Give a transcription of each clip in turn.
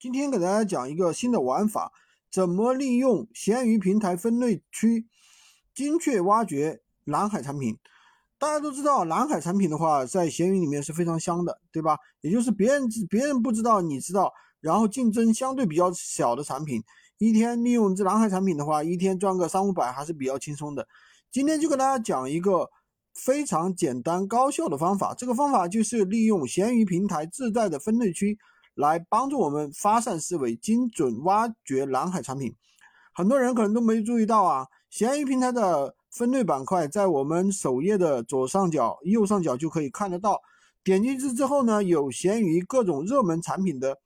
今天给大家讲一个新的玩法，怎么利用闲鱼平台分类区精确挖掘蓝海产品。大家都知道，蓝海产品的话，在闲鱼里面是非常香的，对吧？也就是别人别人不知道，你知道，然后竞争相对比较小的产品，一天利用这蓝海产品的话，一天赚个三五百还是比较轻松的。今天就给大家讲一个非常简单高效的方法，这个方法就是利用闲鱼平台自带的分类区。来帮助我们发散思维，精准挖掘蓝海产品。很多人可能都没注意到啊，闲鱼平台的分类板块在我们首页的左上角、右上角就可以看得到。点进去之后呢，有闲鱼各种热门产品的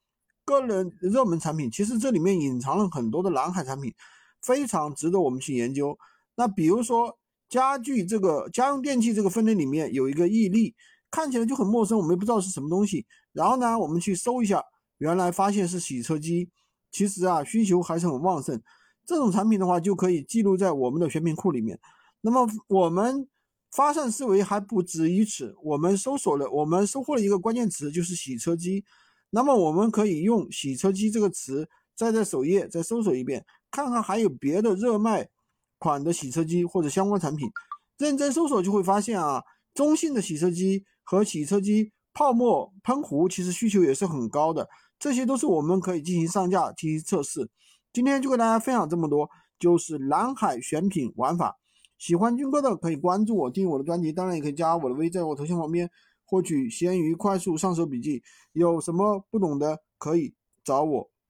个人热门产品，其实这里面隐藏了很多的蓝海产品，非常值得我们去研究。那比如说家具这个家用电器这个分类里面有一个毅力。看起来就很陌生，我们也不知道是什么东西。然后呢，我们去搜一下，原来发现是洗车机。其实啊，需求还是很旺盛。这种产品的话，就可以记录在我们的选品库里面。那么我们发散思维还不止于此，我们搜索了，我们收获了一个关键词，就是洗车机。那么我们可以用洗车机这个词，再在首页再搜索一遍，看看还有别的热卖款的洗车机或者相关产品。认真搜索就会发现啊，中性的洗车机。和洗车机泡沫喷壶其实需求也是很高的，这些都是我们可以进行上架进行测试。今天就跟大家分享这么多，就是蓝海选品玩法。喜欢军哥的可以关注我，订阅我的专辑，当然也可以加我的微，在我头像旁边获取闲鱼快速上手笔记。有什么不懂的可以找我。